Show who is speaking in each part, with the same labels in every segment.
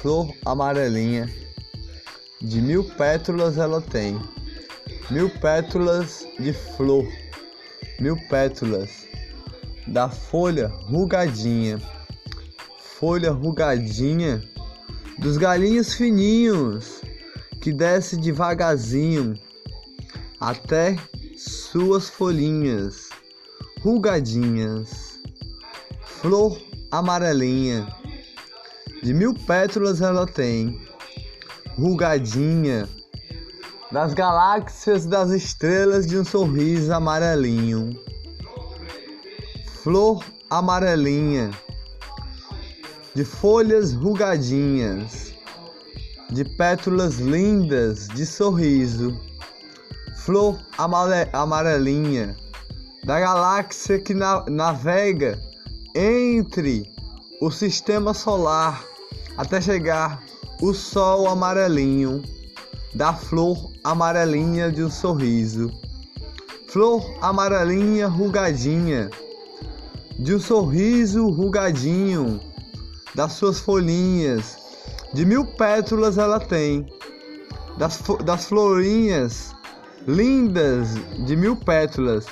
Speaker 1: flor amarelinha. De mil pétalas ela tem, mil pétalas de flor, mil pétalas da folha rugadinha, folha rugadinha dos galinhos fininhos que desce devagarzinho até suas folhinhas rugadinhas, flor amarelinha, de mil pétalas ela tem, rugadinha, das galáxias das estrelas de um sorriso amarelinho, flor amarelinha, de folhas rugadinhas, de pétalas lindas de sorriso, flor amarelinha da galáxia que na navega entre o sistema solar até chegar o sol amarelinho da flor amarelinha de um sorriso. Flor amarelinha rugadinha de um sorriso rugadinho das suas folhinhas. De mil pétalas ela tem, das, das florinhas lindas de mil pétalas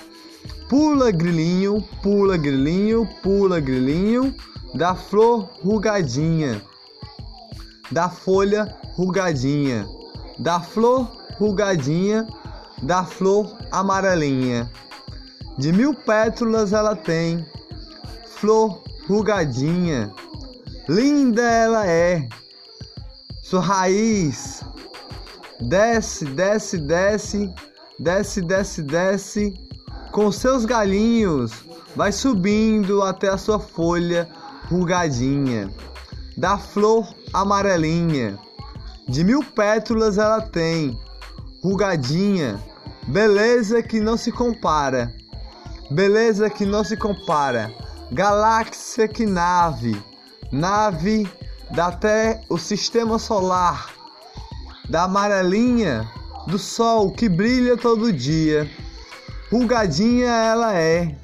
Speaker 1: Pula grilinho, pula grilinho, pula grilinho, da flor rugadinha, da folha rugadinha, da flor rugadinha, da flor amarelinha. De mil pétalas ela tem, flor rugadinha, linda ela é, sua raiz. Desce, desce, desce, desce, desce, desce. Com seus galinhos, vai subindo até a sua folha rugadinha, da flor amarelinha. De mil pétalas ela tem, rugadinha, beleza que não se compara, beleza que não se compara, galáxia que nave, nave da até o sistema solar, da amarelinha, do sol que brilha todo dia Pulgadinha ela é,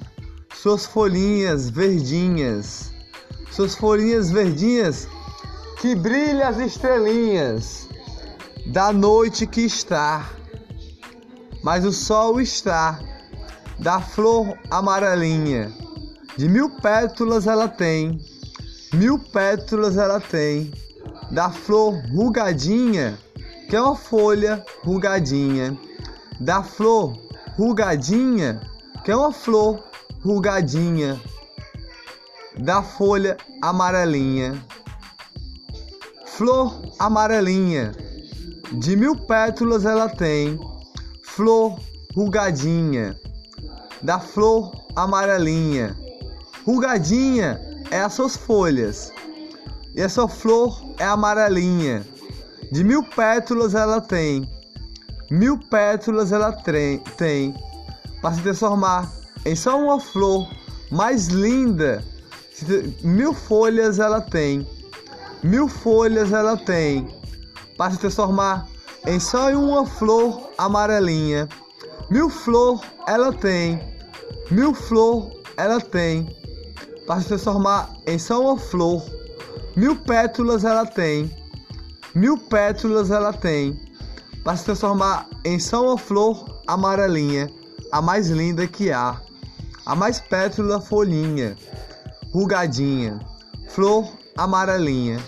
Speaker 1: suas folhinhas verdinhas, suas folhinhas verdinhas que brilham as estrelinhas da noite que está, mas o sol está da flor amarelinha. De mil pétalas ela tem, mil pétalas ela tem, da flor rugadinha, que é uma folha rugadinha, da flor rugadinha, que é uma flor rugadinha da folha amarelinha. Flor amarelinha, de mil pétalas ela tem, flor rugadinha, da flor amarelinha. Rugadinha é as suas folhas, e essa flor é amarelinha. De mil pétalas ela tem, Mil pétalas ela tem para se transformar em só uma flor mais linda. Mil folhas ela tem. Mil folhas ela tem para se transformar em só uma flor amarelinha. Mil flor ela tem. Mil flor ela tem para se transformar em só uma flor. Mil pétalas ela tem. Mil pétalas ela tem para se transformar em só uma flor amarelinha, a mais linda que há, a mais pétala folhinha, rugadinha, flor amarelinha.